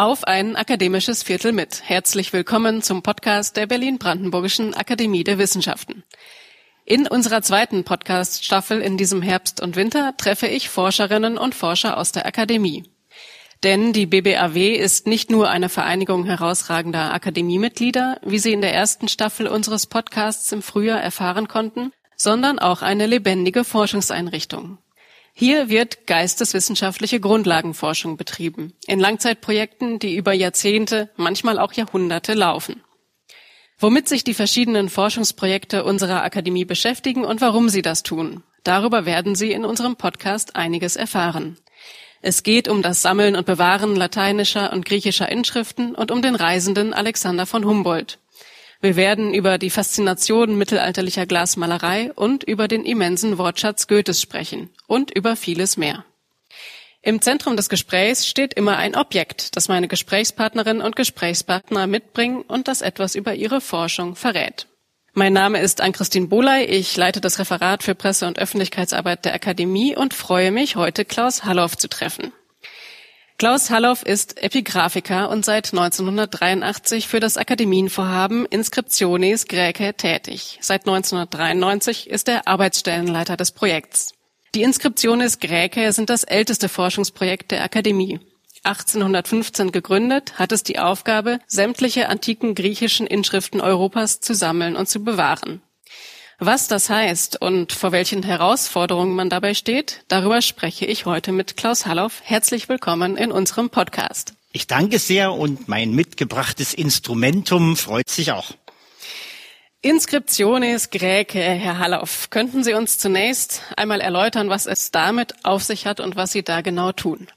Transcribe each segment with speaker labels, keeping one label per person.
Speaker 1: Auf ein akademisches Viertel mit. Herzlich willkommen zum Podcast der Berlin-Brandenburgischen Akademie der Wissenschaften. In unserer zweiten Podcast-Staffel in diesem Herbst und Winter treffe ich Forscherinnen und Forscher aus der Akademie. Denn die BBAW ist nicht nur eine Vereinigung herausragender Akademiemitglieder, wie Sie in der ersten Staffel unseres Podcasts im Frühjahr erfahren konnten, sondern auch eine lebendige Forschungseinrichtung. Hier wird geisteswissenschaftliche Grundlagenforschung betrieben, in Langzeitprojekten, die über Jahrzehnte, manchmal auch Jahrhunderte laufen. Womit sich die verschiedenen Forschungsprojekte unserer Akademie beschäftigen und warum sie das tun, darüber werden Sie in unserem Podcast einiges erfahren. Es geht um das Sammeln und Bewahren lateinischer und griechischer Inschriften und um den Reisenden Alexander von Humboldt. Wir werden über die Faszination mittelalterlicher Glasmalerei und über den immensen Wortschatz Goethes sprechen und über vieles mehr. Im Zentrum des Gesprächs steht immer ein Objekt, das meine Gesprächspartnerin und Gesprächspartner mitbringen und das etwas über ihre Forschung verrät. Mein Name ist Ann-Christine Boley. Ich leite das Referat für Presse- und Öffentlichkeitsarbeit der Akademie und freue mich, heute Klaus Halloff zu treffen. Klaus Halloff ist Epigraphiker und seit 1983 für das Akademienvorhaben Inscriptiones Graecae tätig. Seit 1993 ist er Arbeitsstellenleiter des Projekts. Die Inscriptiones Graecae sind das älteste Forschungsprojekt der Akademie. 1815 gegründet, hat es die Aufgabe, sämtliche antiken griechischen Inschriften Europas zu sammeln und zu bewahren. Was das heißt und vor welchen Herausforderungen man dabei steht, darüber spreche ich heute mit Klaus Halloff. Herzlich willkommen in unserem Podcast.
Speaker 2: Ich danke sehr und mein mitgebrachtes Instrumentum freut sich auch.
Speaker 1: Inscriptiones Graecae, Herr Halloff. Könnten Sie uns zunächst einmal erläutern, was es damit auf sich hat und was Sie da genau tun?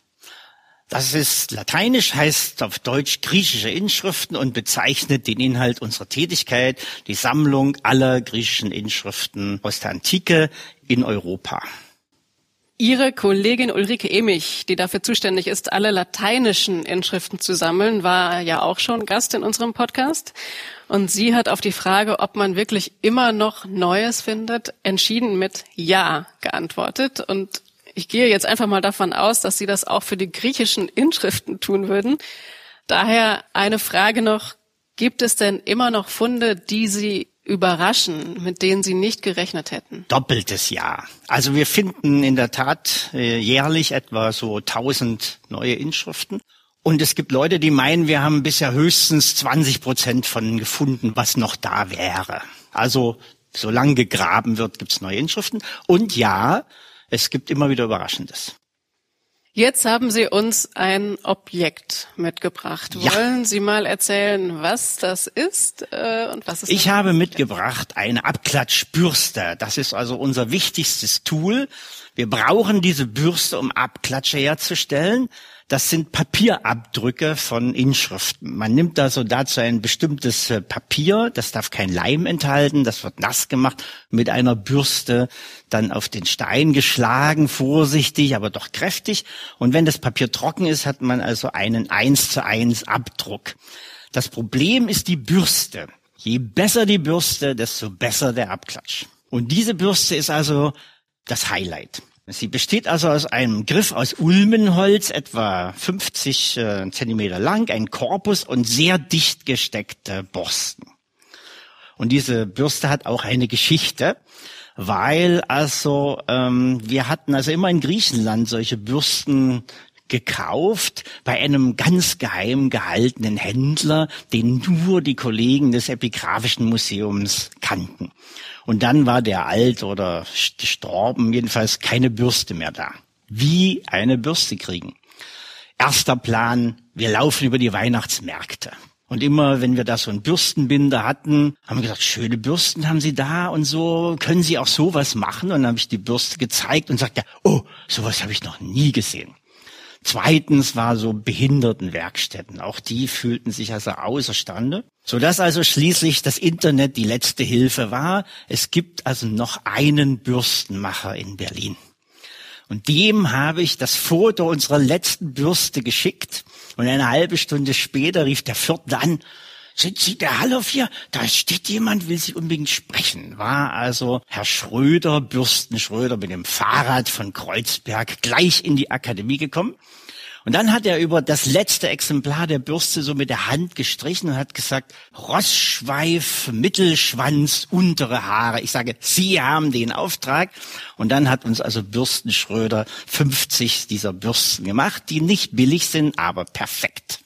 Speaker 2: Das ist lateinisch, heißt auf Deutsch griechische Inschriften und bezeichnet den Inhalt unserer Tätigkeit, die Sammlung aller griechischen Inschriften aus der Antike in Europa.
Speaker 1: Ihre Kollegin Ulrike Emich, die dafür zuständig ist, alle lateinischen Inschriften zu sammeln, war ja auch schon Gast in unserem Podcast. Und sie hat auf die Frage, ob man wirklich immer noch Neues findet, entschieden mit Ja geantwortet. Und ich gehe jetzt einfach mal davon aus, dass Sie das auch für die griechischen Inschriften tun würden. Daher eine Frage noch. Gibt es denn immer noch Funde, die Sie überraschen, mit denen Sie nicht gerechnet hätten?
Speaker 2: Doppeltes Ja. Also wir finden in der Tat äh, jährlich etwa so 1000 neue Inschriften. Und es gibt Leute, die meinen, wir haben bisher höchstens 20 Prozent von gefunden, was noch da wäre. Also solange gegraben wird, gibt's neue Inschriften. Und ja, es gibt immer wieder Überraschendes.
Speaker 1: Jetzt haben Sie uns ein Objekt mitgebracht. Ja. Wollen Sie mal erzählen, was das ist äh, und was es
Speaker 2: Ich habe mitgebracht eine Abklatschbürste. Das ist also unser wichtigstes Tool. Wir brauchen diese Bürste, um Abklatsche herzustellen. Das sind Papierabdrücke von Inschriften. Man nimmt also dazu ein bestimmtes äh, Papier, das darf kein Leim enthalten, das wird nass gemacht, mit einer Bürste dann auf den Stein geschlagen, vorsichtig, aber doch kräftig. Und wenn das Papier trocken ist, hat man also einen eins zu eins Abdruck. Das Problem ist die Bürste. Je besser die Bürste, desto besser der Abklatsch. Und diese Bürste ist also das Highlight. Sie besteht also aus einem Griff aus Ulmenholz, etwa 50 äh, Zentimeter lang, ein Korpus und sehr dicht gesteckte Borsten. Und diese Bürste hat auch eine Geschichte, weil also ähm, wir hatten also immer in Griechenland solche Bürsten gekauft bei einem ganz geheim gehaltenen Händler, den nur die Kollegen des Epigraphischen Museums kannten. Und dann war der alt oder gestorben, jedenfalls keine Bürste mehr da. Wie eine Bürste kriegen. Erster Plan, wir laufen über die Weihnachtsmärkte. Und immer, wenn wir da so einen Bürstenbinder hatten, haben wir gesagt, schöne Bürsten haben Sie da und so, können Sie auch sowas machen? Und dann habe ich die Bürste gezeigt und sagte, oh, sowas habe ich noch nie gesehen. Zweitens war so Behindertenwerkstätten. Auch die fühlten sich also außerstande. Sodass also schließlich das Internet die letzte Hilfe war. Es gibt also noch einen Bürstenmacher in Berlin. Und dem habe ich das Foto unserer letzten Bürste geschickt. Und eine halbe Stunde später rief der Vierte an, sind Sie der Hallof hier? Da steht jemand, will Sie unbedingt sprechen. War also Herr Schröder, Bürsten Schröder mit dem Fahrrad von Kreuzberg gleich in die Akademie gekommen. Und dann hat er über das letzte Exemplar der Bürste so mit der Hand gestrichen und hat gesagt, Rossschweif, Mittelschwanz, untere Haare. Ich sage, Sie haben den Auftrag. Und dann hat uns also Bürstenschröder 50 dieser Bürsten gemacht, die nicht billig sind, aber perfekt.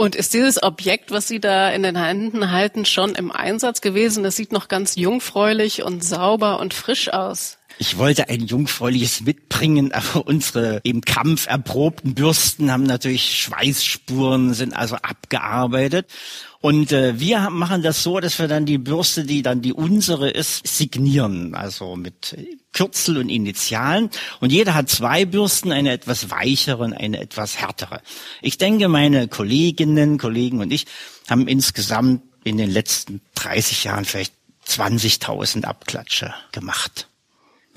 Speaker 1: Und ist dieses Objekt, was Sie da in den Händen halten, schon im Einsatz gewesen? Das sieht noch ganz jungfräulich und sauber und frisch aus.
Speaker 2: Ich wollte ein jungfräuliches mitbringen, aber unsere im Kampf erprobten Bürsten haben natürlich Schweißspuren, sind also abgearbeitet. Und äh, wir machen das so, dass wir dann die Bürste, die dann die unsere ist, signieren, also mit Kürzel und Initialen. Und jeder hat zwei Bürsten, eine etwas weichere und eine etwas härtere. Ich denke, meine Kolleginnen, Kollegen und ich haben insgesamt in den letzten 30 Jahren vielleicht 20.000 Abklatsche gemacht.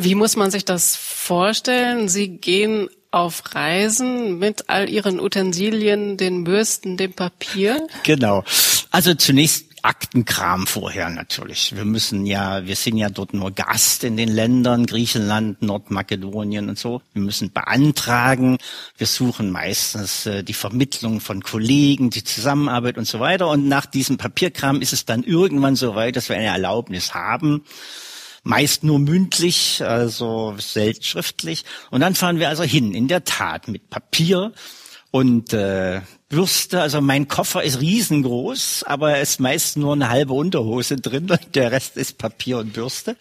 Speaker 1: Wie muss man sich das vorstellen? Sie gehen auf Reisen mit all Ihren Utensilien, den Bürsten, dem Papier?
Speaker 2: Genau. Also zunächst Aktenkram vorher natürlich. Wir müssen ja, wir sind ja dort nur Gast in den Ländern, Griechenland, Nordmakedonien und so. Wir müssen beantragen. Wir suchen meistens äh, die Vermittlung von Kollegen, die Zusammenarbeit und so weiter. Und nach diesem Papierkram ist es dann irgendwann so weit, dass wir eine Erlaubnis haben meist nur mündlich, also selten schriftlich. Und dann fahren wir also hin, in der Tat, mit Papier und äh, Bürste. Also mein Koffer ist riesengroß, aber es ist meist nur eine halbe Unterhose drin und der Rest ist Papier und Bürste.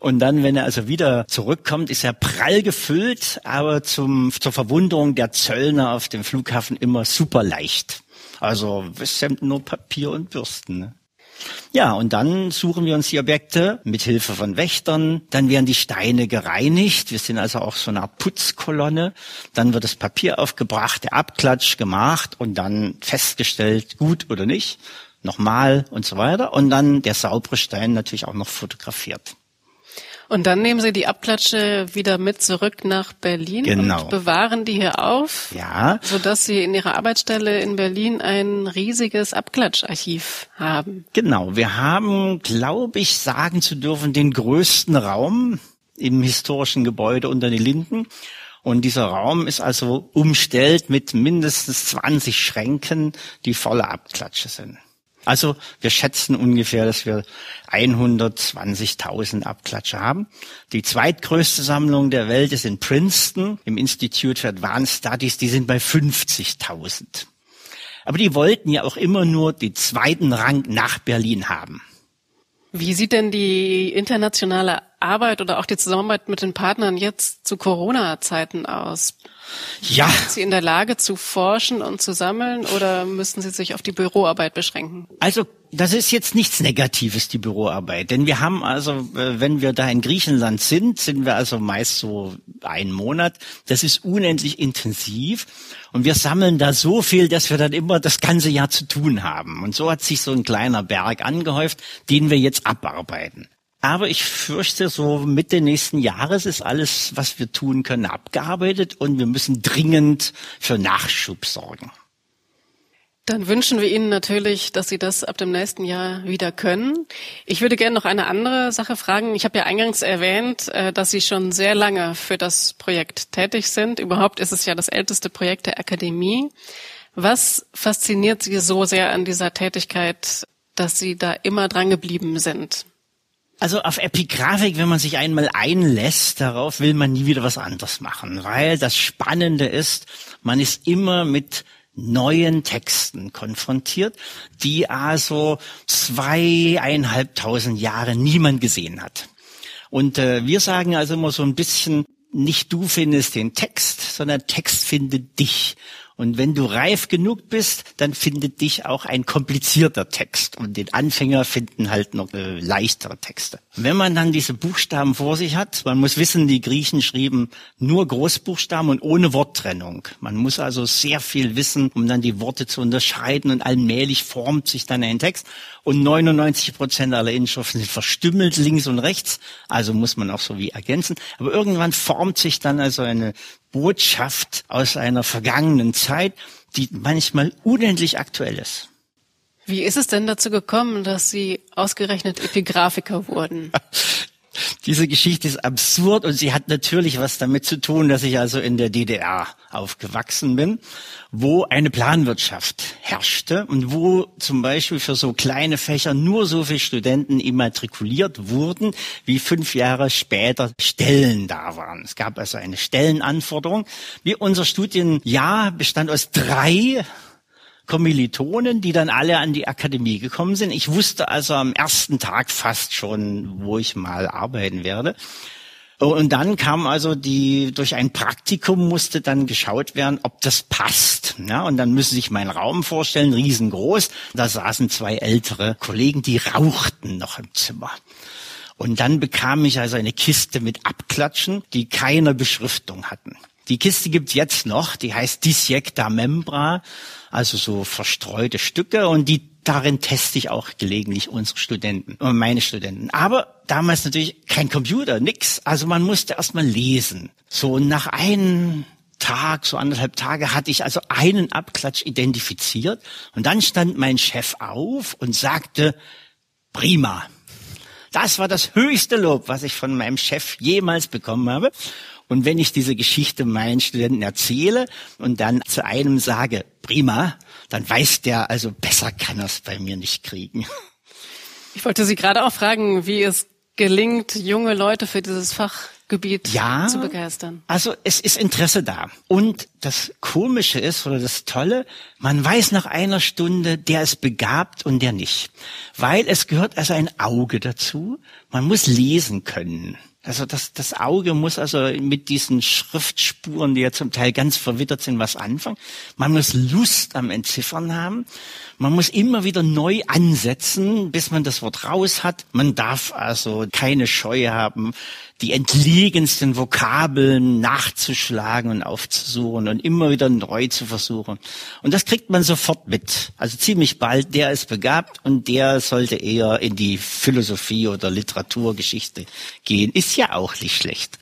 Speaker 2: Und dann, wenn er also wieder zurückkommt, ist er prall gefüllt, aber zum, zur Verwunderung der Zöllner auf dem Flughafen immer super leicht. Also es sind nur Papier und Bürsten. Ne? Ja, und dann suchen wir uns die Objekte mit Hilfe von Wächtern. Dann werden die Steine gereinigt. Wir sind also auch so eine Putzkolonne. Dann wird das Papier aufgebracht, der Abklatsch gemacht und dann festgestellt, gut oder nicht. Nochmal und so weiter. Und dann der saubere Stein natürlich auch noch fotografiert.
Speaker 1: Und dann nehmen Sie die Abklatsche wieder mit zurück nach Berlin
Speaker 2: genau.
Speaker 1: und bewahren die hier auf,
Speaker 2: ja.
Speaker 1: sodass Sie in Ihrer Arbeitsstelle in Berlin ein riesiges Abklatscharchiv haben.
Speaker 2: Genau, wir haben, glaube ich, sagen zu dürfen, den größten Raum im historischen Gebäude unter den Linden. Und dieser Raum ist also umstellt mit mindestens 20 Schränken, die voller Abklatsche sind. Also wir schätzen ungefähr, dass wir 120.000 Abklatsche haben. Die zweitgrößte Sammlung der Welt ist in Princeton im Institute for Advanced Studies. Die sind bei 50.000. Aber die wollten ja auch immer nur den zweiten Rang nach Berlin haben.
Speaker 1: Wie sieht denn die internationale Arbeit oder auch die Zusammenarbeit mit den Partnern jetzt zu Corona-Zeiten aus?
Speaker 2: Ja.
Speaker 1: Sind Sie in der Lage zu forschen und zu sammeln oder müssen Sie sich auf die Büroarbeit beschränken?
Speaker 2: Also das ist jetzt nichts Negatives, die Büroarbeit. Denn wir haben also, äh, wenn wir da in Griechenland sind, sind wir also meist so einen Monat. Das ist unendlich intensiv. Und wir sammeln da so viel, dass wir dann immer das ganze Jahr zu tun haben. Und so hat sich so ein kleiner Berg angehäuft, den wir jetzt abarbeiten. Aber ich fürchte, so Mitte nächsten Jahres ist alles, was wir tun können, abgearbeitet und wir müssen dringend für Nachschub sorgen.
Speaker 1: Dann wünschen wir Ihnen natürlich, dass Sie das ab dem nächsten Jahr wieder können. Ich würde gerne noch eine andere Sache fragen. Ich habe ja eingangs erwähnt, äh, dass Sie schon sehr lange für das Projekt tätig sind. Überhaupt ist es ja das älteste Projekt der Akademie. Was fasziniert Sie so sehr an dieser Tätigkeit, dass Sie da immer dran geblieben sind?
Speaker 2: Also auf Epigraphik, wenn man sich einmal einlässt, darauf will man nie wieder was anderes machen, weil das Spannende ist, man ist immer mit neuen Texten konfrontiert, die also zweieinhalbtausend Jahre niemand gesehen hat. Und äh, wir sagen also immer so ein bisschen, nicht du findest den Text, sondern Text findet dich. Und wenn du reif genug bist, dann findet dich auch ein komplizierter Text. Und den Anfänger finden halt noch äh, leichtere Texte. Wenn man dann diese Buchstaben vor sich hat, man muss wissen, die Griechen schrieben nur Großbuchstaben und ohne Worttrennung. Man muss also sehr viel wissen, um dann die Worte zu unterscheiden und allmählich formt sich dann ein Text. Und 99 Prozent aller Inschriften sind verstümmelt links und rechts. Also muss man auch so wie ergänzen. Aber irgendwann formt sich dann also eine Botschaft aus einer vergangenen Zeit, die manchmal unendlich aktuell ist.
Speaker 1: Wie ist es denn dazu gekommen, dass Sie ausgerechnet Epigraphiker wurden?
Speaker 2: Diese Geschichte ist absurd und sie hat natürlich was damit zu tun, dass ich also in der DDR aufgewachsen bin, wo eine Planwirtschaft herrschte und wo zum Beispiel für so kleine Fächer nur so viele Studenten immatrikuliert wurden, wie fünf Jahre später Stellen da waren. Es gab also eine Stellenanforderung. Wie unser Studienjahr bestand aus drei Kommilitonen, die dann alle an die Akademie gekommen sind. Ich wusste also am ersten Tag fast schon, wo ich mal arbeiten werde. Und dann kam also die, durch ein Praktikum musste dann geschaut werden, ob das passt. Ja, und dann müssen Sie sich meinen Raum vorstellen, riesengroß. Da saßen zwei ältere Kollegen, die rauchten noch im Zimmer. Und dann bekam ich also eine Kiste mit Abklatschen, die keine Beschriftung hatten. Die Kiste gibt's jetzt noch, die heißt Disjecta Membra also so verstreute Stücke und die darin teste ich auch gelegentlich unsere Studenten und meine Studenten. Aber damals natürlich kein Computer, nix. Also man musste erst mal lesen. So nach einem Tag, so anderthalb Tage hatte ich also einen Abklatsch identifiziert und dann stand mein Chef auf und sagte, prima. Das war das höchste Lob, was ich von meinem Chef jemals bekommen habe. Und wenn ich diese Geschichte meinen Studenten erzähle und dann zu einem sage, prima, dann weiß der, also besser kann er es bei mir nicht kriegen.
Speaker 1: Ich wollte Sie gerade auch fragen, wie es gelingt, junge Leute für dieses Fachgebiet ja, zu begeistern.
Speaker 2: Also es ist Interesse da. Und das Komische ist oder das Tolle, man weiß nach einer Stunde, der ist begabt und der nicht. Weil es gehört also ein Auge dazu. Man muss lesen können. Also das, das Auge muss also mit diesen Schriftspuren, die ja zum Teil ganz verwittert sind, was anfangen. Man muss Lust am Entziffern haben. Man muss immer wieder neu ansetzen, bis man das Wort raus hat. Man darf also keine Scheu haben, die entlegensten Vokabeln nachzuschlagen und aufzusuchen und immer wieder neu zu versuchen. Und das kriegt man sofort mit. Also ziemlich bald, der ist begabt und der sollte eher in die Philosophie oder Literaturgeschichte gehen. Ist ja auch nicht schlecht.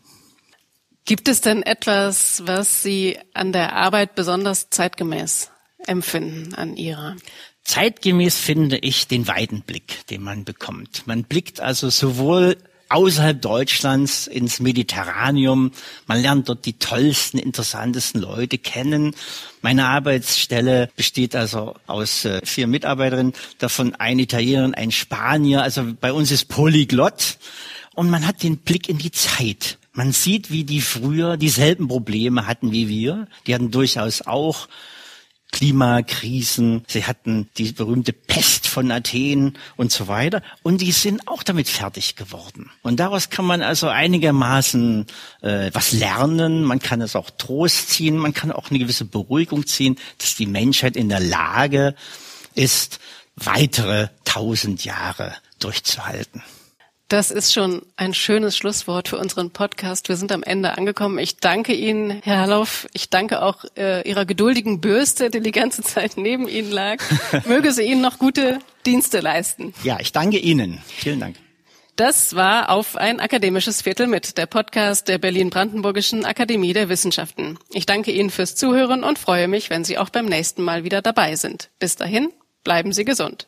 Speaker 1: Gibt es denn etwas, was Sie an der Arbeit besonders zeitgemäß empfinden an Ihrer?
Speaker 2: Zeitgemäß finde ich den weiten Blick, den man bekommt. Man blickt also sowohl außerhalb Deutschlands ins Mediterranium. Man lernt dort die tollsten, interessantesten Leute kennen. Meine Arbeitsstelle besteht also aus äh, vier Mitarbeiterinnen, davon ein Italiener, ein Spanier. Also bei uns ist Polyglott. Und man hat den Blick in die Zeit. Man sieht, wie die früher dieselben Probleme hatten wie wir. Die hatten durchaus auch Klimakrisen, sie hatten die berühmte Pest von Athen und so weiter. Und die sind auch damit fertig geworden. Und daraus kann man also einigermaßen äh, was lernen. Man kann es auch Trost ziehen. Man kann auch eine gewisse Beruhigung ziehen, dass die Menschheit in der Lage ist, weitere tausend Jahre durchzuhalten.
Speaker 1: Das ist schon ein schönes Schlusswort für unseren Podcast. Wir sind am Ende angekommen. Ich danke Ihnen, Herr Halloff. Ich danke auch äh, Ihrer geduldigen Bürste, die die ganze Zeit neben Ihnen lag. Möge sie Ihnen noch gute Dienste leisten.
Speaker 2: Ja, ich danke Ihnen. Vielen Dank.
Speaker 1: Das war auf ein akademisches Viertel mit, der Podcast der Berlin-Brandenburgischen Akademie der Wissenschaften. Ich danke Ihnen fürs Zuhören und freue mich, wenn Sie auch beim nächsten Mal wieder dabei sind. Bis dahin, bleiben Sie gesund.